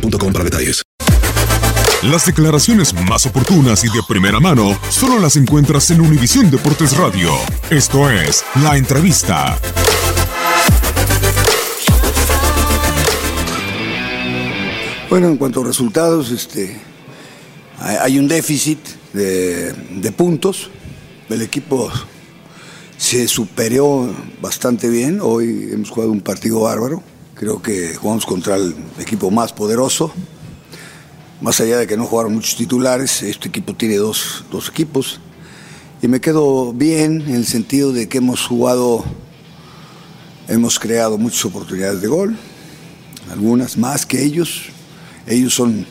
para detalles. Las declaraciones más oportunas y de primera mano solo las encuentras en Univisión Deportes Radio. Esto es La Entrevista. Bueno, en cuanto a resultados, este, hay un déficit de puntos. El equipo se superó bastante bien. Hoy hemos jugado un partido bárbaro. Creo que jugamos contra el equipo más poderoso. Más allá de que no jugaron muchos titulares, este equipo tiene dos, dos equipos. Y me quedo bien en el sentido de que hemos jugado, hemos creado muchas oportunidades de gol, algunas más que ellos. Ellos son,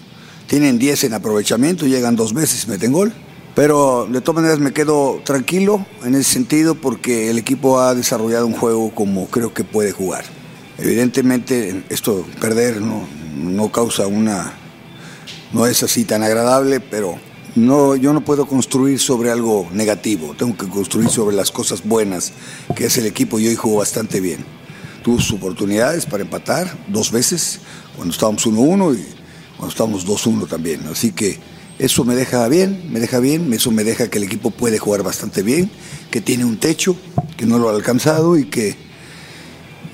tienen 10 en aprovechamiento, llegan dos veces y meten gol. Pero de todas maneras me quedo tranquilo en ese sentido porque el equipo ha desarrollado un juego como creo que puede jugar. Evidentemente esto, perder no, no causa una, no es así tan agradable, pero no, yo no puedo construir sobre algo negativo, tengo que construir sobre las cosas buenas, que es el equipo y hoy jugó bastante bien. Tuvo sus oportunidades para empatar dos veces, cuando estábamos 1-1 y cuando estábamos 2-1 también. Así que eso me deja bien, me deja bien, eso me deja que el equipo puede jugar bastante bien, que tiene un techo, que no lo ha alcanzado y que,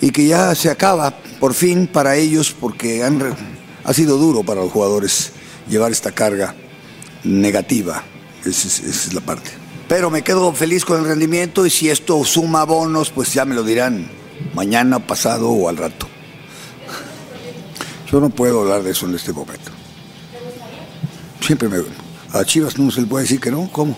y que ya se acaba por fin para ellos porque han, ha sido duro para los jugadores llevar esta carga negativa. Esa es, es la parte. Pero me quedo feliz con el rendimiento y si esto suma bonos, pues ya me lo dirán mañana, pasado o al rato. Yo no puedo hablar de eso en este momento. Siempre me... A Chivas no se le puede decir que no, ¿cómo?